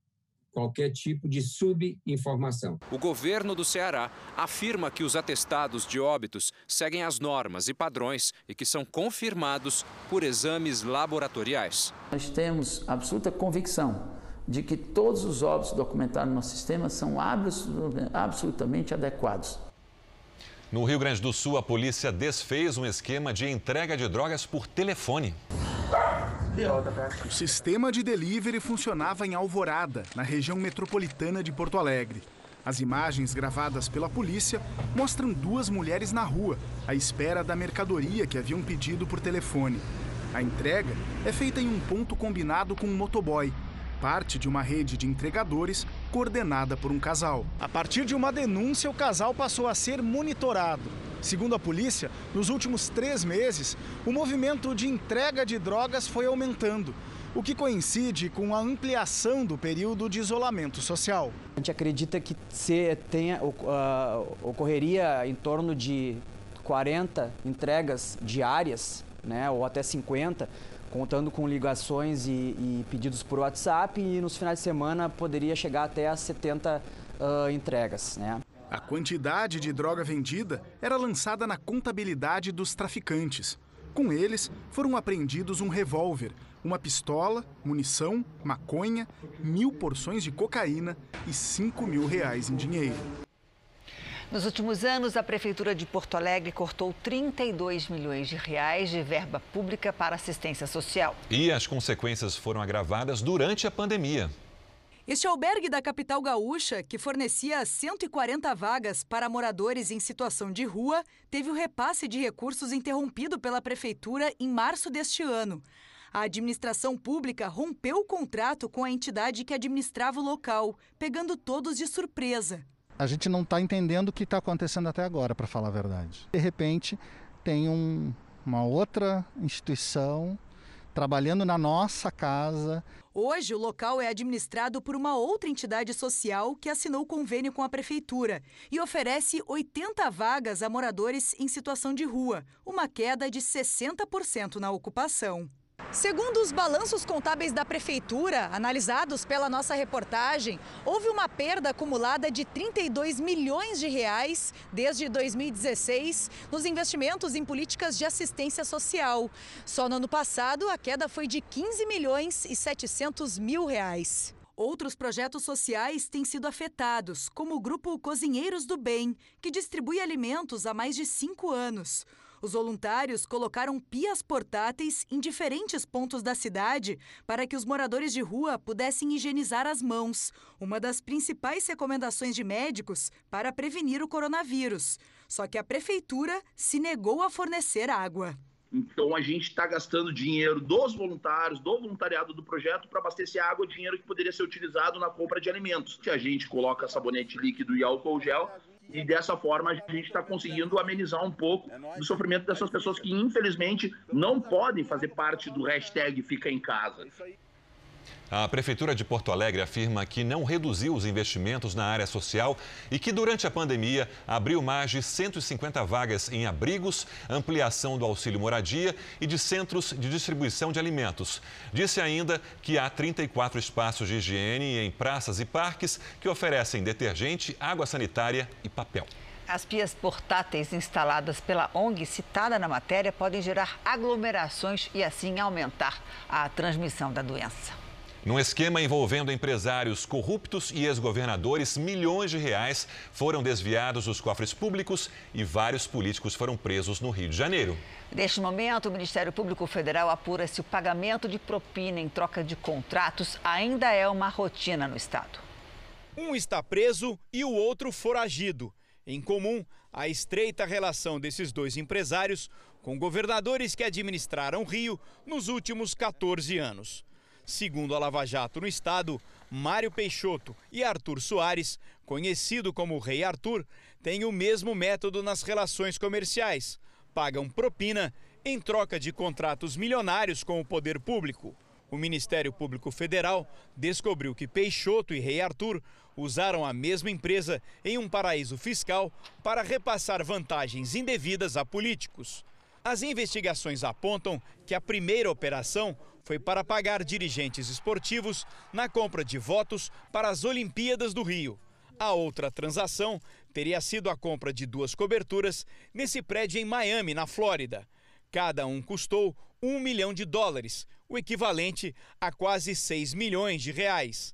qualquer tipo de subinformação. O governo do Ceará afirma que os atestados de óbitos seguem as normas e padrões e que são confirmados por exames laboratoriais. Nós temos absoluta convicção de que todos os óbitos documentados no nosso sistema são absolutamente adequados. No Rio Grande do Sul, a polícia desfez um esquema de entrega de drogas por telefone. O sistema de delivery funcionava em Alvorada, na região metropolitana de Porto Alegre. As imagens gravadas pela polícia mostram duas mulheres na rua, à espera da mercadoria que haviam pedido por telefone. A entrega é feita em um ponto combinado com um motoboy. parte de uma rede de entregadores coordenada por um casal. A partir de uma denúncia, o casal passou a ser monitorado. Segundo a polícia, nos últimos três meses, o movimento de entrega de drogas foi aumentando, o que coincide com a ampliação do período de isolamento social. A gente acredita que se tenha, ocorreria em torno de 40 entregas diárias, né, ou até 50, contando com ligações e, e, pedidos por WhatsApp e nos finais de semana poderia chegar até a 70 uh, entregas. Né? A quantidade de droga vendida era lançada na contabilidade dos traficantes. Com eles, foram apreendidos um revólver, uma pistola, munição, maconha, mil porções de cocaína e 5 mil reais em dinheiro. Nos últimos anos, a Prefeitura de Porto Alegre cortou 32 milhões de reais de verba pública para assistência social. E as consequências foram agravadas durante a pandemia. Este albergue da capital gaúcha, que fornecia 140 vagas para moradores em situação de rua, teve o repasse de recursos interrompido pela Prefeitura em março deste ano. A administração pública rompeu o contrato com a entidade que administrava o local, pegando todos de surpresa a gente não está entendendo o que está acontecendo até agora, para falar a verdade. De repente, tem um, uma outra instituição trabalhando na nossa casa. Hoje, o local é administrado por uma outra entidade social que assinou convênio com a prefeitura e oferece 80 vagas a moradores em situação de rua, uma queda de 60% na ocupação. Segundo os balanços contábeis da Prefeitura, analisados pela nossa reportagem, houve uma perda acumulada de 32 milhões de reais desde 2016 nos investimentos em políticas de assistência social. Só no ano passado, a queda foi de 15 milhões e 700 mil reais. Outros projetos sociais têm sido afetados, como o grupo Cozinheiros do Bem, que distribui alimentos há mais de cinco anos. Os voluntários colocaram pias portáteis em diferentes pontos da cidade para que os moradores de rua pudessem higienizar as mãos, uma das principais recomendações de médicos para prevenir o coronavírus. Só que a prefeitura se negou a fornecer água. Então a gente está gastando dinheiro dos voluntários, do voluntariado do projeto, para abastecer água, dinheiro que poderia ser utilizado na compra de alimentos. A gente coloca sabonete líquido e álcool gel e dessa forma a gente está conseguindo amenizar um pouco do sofrimento dessas pessoas que infelizmente não podem fazer parte do hashtag Fica em Casa. A Prefeitura de Porto Alegre afirma que não reduziu os investimentos na área social e que, durante a pandemia, abriu mais de 150 vagas em abrigos, ampliação do auxílio moradia e de centros de distribuição de alimentos. Disse ainda que há 34 espaços de higiene em praças e parques que oferecem detergente, água sanitária e papel. As pias portáteis instaladas pela ONG citada na matéria podem gerar aglomerações e assim aumentar a transmissão da doença. Num esquema envolvendo empresários corruptos e ex-governadores, milhões de reais foram desviados dos cofres públicos e vários políticos foram presos no Rio de Janeiro. Neste momento, o Ministério Público Federal apura se o pagamento de propina em troca de contratos ainda é uma rotina no Estado. Um está preso e o outro foragido. Em comum, a estreita relação desses dois empresários com governadores que administraram Rio nos últimos 14 anos. Segundo a Lava Jato no estado, Mário Peixoto e Arthur Soares, conhecido como Rei Arthur, têm o mesmo método nas relações comerciais. Pagam propina em troca de contratos milionários com o poder público. O Ministério Público Federal descobriu que Peixoto e Rei Arthur usaram a mesma empresa em um paraíso fiscal para repassar vantagens indevidas a políticos. As investigações apontam que a primeira operação foi para pagar dirigentes esportivos na compra de votos para as Olimpíadas do Rio. A outra transação teria sido a compra de duas coberturas nesse prédio em Miami, na Flórida. Cada um custou um milhão de dólares, o equivalente a quase 6 milhões de reais.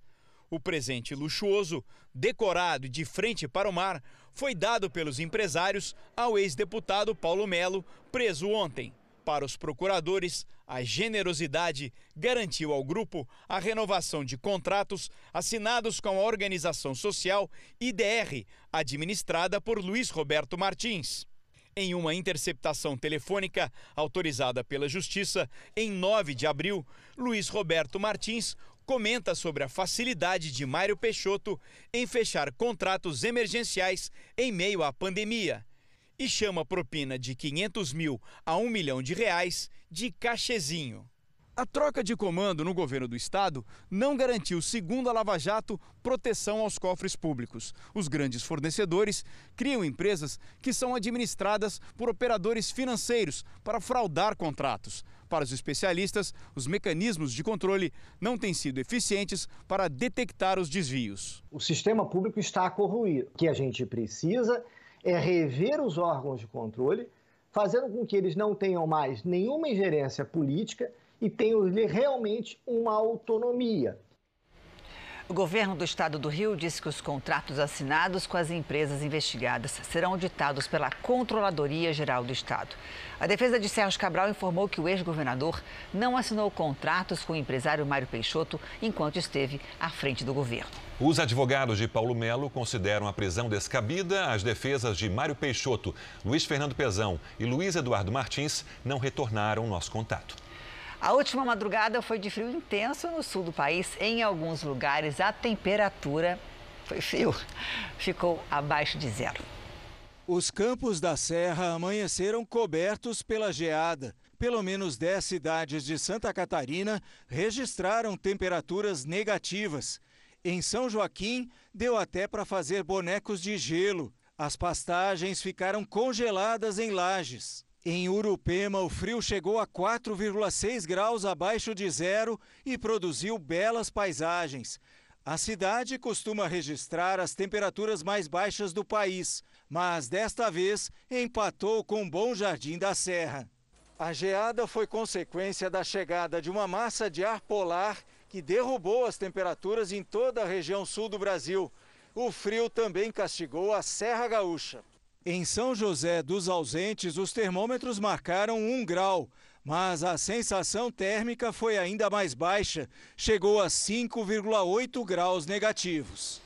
O presente luxuoso, decorado de frente para o mar, foi dado pelos empresários ao ex-deputado Paulo Melo, preso ontem. Para os procuradores, a generosidade garantiu ao grupo a renovação de contratos assinados com a organização social IDR, administrada por Luiz Roberto Martins. Em uma interceptação telefônica autorizada pela Justiça em 9 de abril, Luiz Roberto Martins comenta sobre a facilidade de Mário Peixoto em fechar contratos emergenciais em meio à pandemia e chama propina de 500 mil a 1 milhão de reais de cachezinho. A troca de comando no governo do estado não garantiu, segundo a Lava Jato, proteção aos cofres públicos. Os grandes fornecedores criam empresas que são administradas por operadores financeiros para fraudar contratos. Para os especialistas, os mecanismos de controle não têm sido eficientes para detectar os desvios. O sistema público está corroído. O que a gente precisa é rever os órgãos de controle, fazendo com que eles não tenham mais nenhuma ingerência política e tenham realmente uma autonomia. O governo do estado do Rio disse que os contratos assinados com as empresas investigadas serão auditados pela Controladoria Geral do Estado. A defesa de Sérgio Cabral informou que o ex-governador não assinou contratos com o empresário Mário Peixoto enquanto esteve à frente do governo. Os advogados de Paulo Melo consideram a prisão descabida. As defesas de Mário Peixoto, Luiz Fernando Pezão e Luiz Eduardo Martins não retornaram nosso contato. A última madrugada foi de frio intenso no sul do país. Em alguns lugares, a temperatura foi frio, ficou abaixo de zero. Os campos da Serra amanheceram cobertos pela geada. Pelo menos 10 cidades de Santa Catarina registraram temperaturas negativas. Em São Joaquim, deu até para fazer bonecos de gelo. As pastagens ficaram congeladas em lajes. Em Urupema, o frio chegou a 4,6 graus abaixo de zero e produziu belas paisagens. A cidade costuma registrar as temperaturas mais baixas do país, mas desta vez empatou com Bom Jardim da Serra. A geada foi consequência da chegada de uma massa de ar polar que derrubou as temperaturas em toda a região sul do Brasil. O frio também castigou a Serra Gaúcha. Em São José dos Ausentes, os termômetros marcaram um grau, mas a sensação térmica foi ainda mais baixa, chegou a 5,8 graus negativos.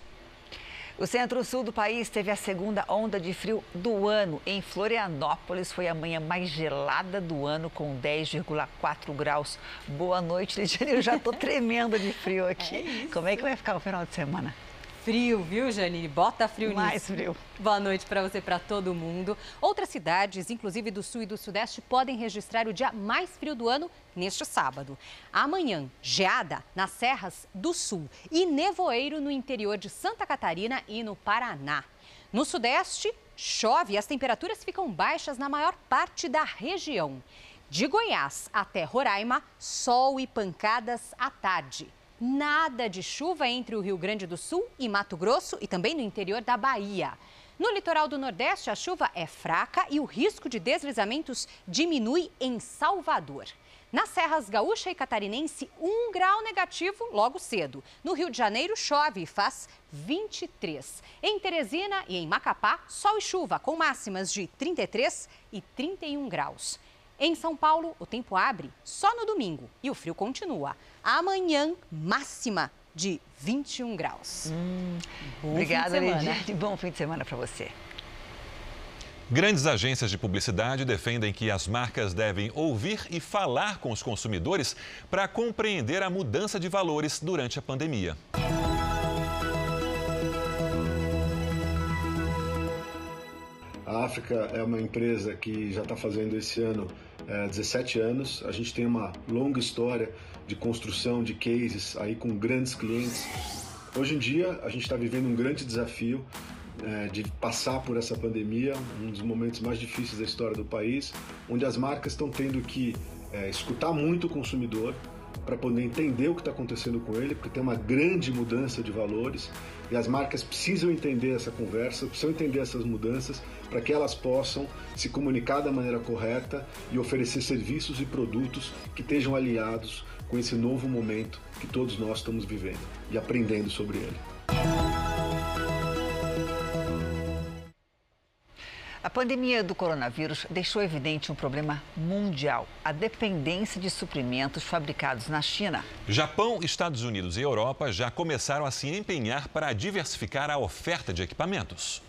O centro-sul do país teve a segunda onda de frio do ano. Em Florianópolis foi a manhã mais gelada do ano, com 10,4 graus. Boa noite, Lidiane. Eu já estou tremendo de frio aqui. É Como é que vai ficar o final de semana? Frio, viu, Janine? Bota frio Mais nisso. frio. Boa noite para você, para todo mundo. Outras cidades, inclusive do sul e do sudeste, podem registrar o dia mais frio do ano neste sábado. Amanhã, geada nas serras do sul e nevoeiro no interior de Santa Catarina e no Paraná. No sudeste, chove e as temperaturas ficam baixas na maior parte da região. De Goiás até Roraima, sol e pancadas à tarde. Nada de chuva entre o Rio Grande do Sul e Mato Grosso e também no interior da Bahia. No litoral do Nordeste, a chuva é fraca e o risco de deslizamentos diminui em Salvador. Nas serras gaúcha e catarinense, um grau negativo logo cedo. No Rio de Janeiro, chove e faz 23. Em Teresina e em Macapá, sol e chuva, com máximas de 33 e 31 graus. Em São Paulo, o tempo abre só no domingo e o frio continua. Amanhã, máxima de 21 graus. Hum, Obrigada, Lidiane. Bom fim de semana para você. Grandes agências de publicidade defendem que as marcas devem ouvir e falar com os consumidores para compreender a mudança de valores durante a pandemia. A África é uma empresa que já está fazendo esse ano é, 17 anos. A gente tem uma longa história de construção de cases aí com grandes clientes. Hoje em dia, a gente está vivendo um grande desafio é, de passar por essa pandemia, um dos momentos mais difíceis da história do país, onde as marcas estão tendo que é, escutar muito o consumidor para poder entender o que está acontecendo com ele, porque tem uma grande mudança de valores e as marcas precisam entender essa conversa, precisam entender essas mudanças para que elas possam se comunicar da maneira correta e oferecer serviços e produtos que estejam aliados com esse novo momento que todos nós estamos vivendo e aprendendo sobre ele. A pandemia do coronavírus deixou evidente um problema mundial: a dependência de suprimentos fabricados na China. Japão, Estados Unidos e Europa já começaram a se empenhar para diversificar a oferta de equipamentos.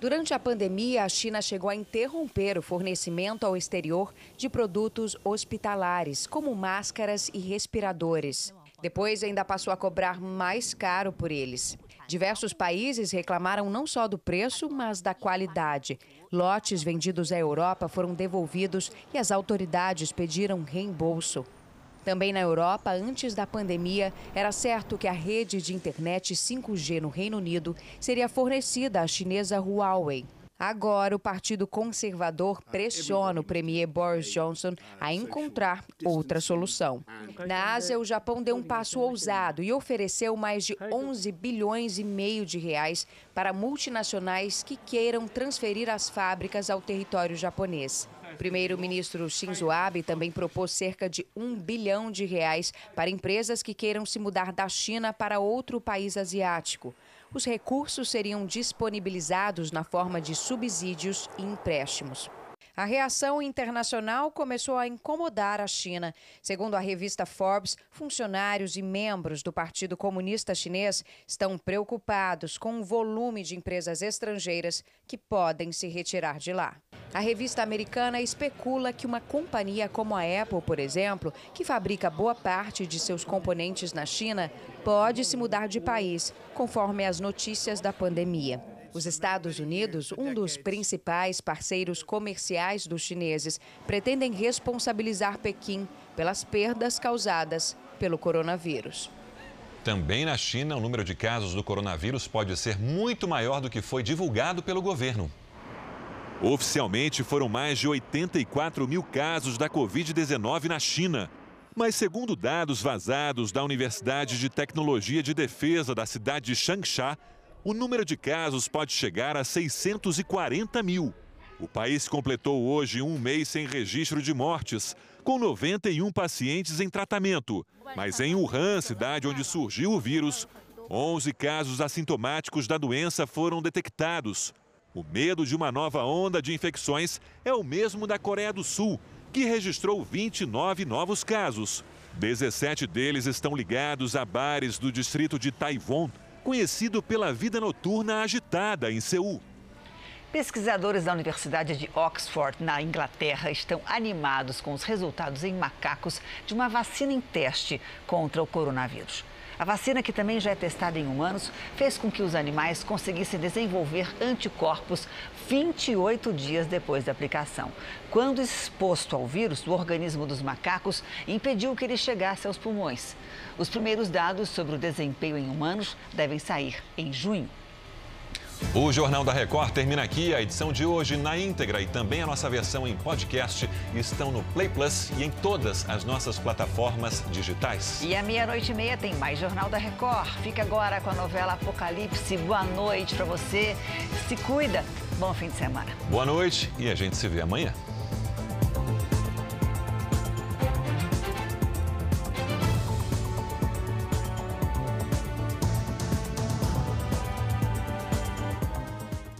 Durante a pandemia, a China chegou a interromper o fornecimento ao exterior de produtos hospitalares, como máscaras e respiradores. Depois ainda passou a cobrar mais caro por eles. Diversos países reclamaram não só do preço, mas da qualidade. Lotes vendidos à Europa foram devolvidos e as autoridades pediram reembolso. Também na Europa, antes da pandemia, era certo que a rede de internet 5G no Reino Unido seria fornecida à chinesa Huawei. Agora, o Partido Conservador pressiona o premier Boris Johnson a encontrar outra solução. Na Ásia, o Japão deu um passo ousado e ofereceu mais de 11 bilhões e meio de reais para multinacionais que queiram transferir as fábricas ao território japonês. O primeiro-ministro Shinzo Abe também propôs cerca de um bilhão de reais para empresas que queiram se mudar da China para outro país asiático. Os recursos seriam disponibilizados na forma de subsídios e empréstimos. A reação internacional começou a incomodar a China. Segundo a revista Forbes, funcionários e membros do Partido Comunista Chinês estão preocupados com o volume de empresas estrangeiras que podem se retirar de lá. A revista americana especula que uma companhia como a Apple, por exemplo, que fabrica boa parte de seus componentes na China, pode se mudar de país, conforme as notícias da pandemia. Os Estados Unidos, um dos principais parceiros comerciais dos chineses, pretendem responsabilizar Pequim pelas perdas causadas pelo coronavírus. Também na China, o número de casos do coronavírus pode ser muito maior do que foi divulgado pelo governo. Oficialmente, foram mais de 84 mil casos da Covid-19 na China. Mas, segundo dados vazados da Universidade de Tecnologia de Defesa da cidade de Changsha, o número de casos pode chegar a 640 mil. O país completou hoje um mês sem registro de mortes, com 91 pacientes em tratamento. Mas em Wuhan, cidade onde surgiu o vírus, 11 casos assintomáticos da doença foram detectados. O medo de uma nova onda de infecções é o mesmo da Coreia do Sul, que registrou 29 novos casos. 17 deles estão ligados a bares do distrito de Taiwan, conhecido pela vida noturna agitada em Seul. Pesquisadores da Universidade de Oxford, na Inglaterra, estão animados com os resultados em macacos de uma vacina em teste contra o coronavírus. A vacina, que também já é testada em humanos, fez com que os animais conseguissem desenvolver anticorpos 28 dias depois da aplicação. Quando exposto ao vírus, o organismo dos macacos impediu que ele chegasse aos pulmões. Os primeiros dados sobre o desempenho em humanos devem sair em junho. O Jornal da Record termina aqui. A edição de hoje na íntegra e também a nossa versão em podcast estão no Play Plus e em todas as nossas plataformas digitais. E à meia-noite e meia tem mais Jornal da Record. Fica agora com a novela Apocalipse. Boa noite para você. Se cuida. Bom fim de semana. Boa noite e a gente se vê amanhã.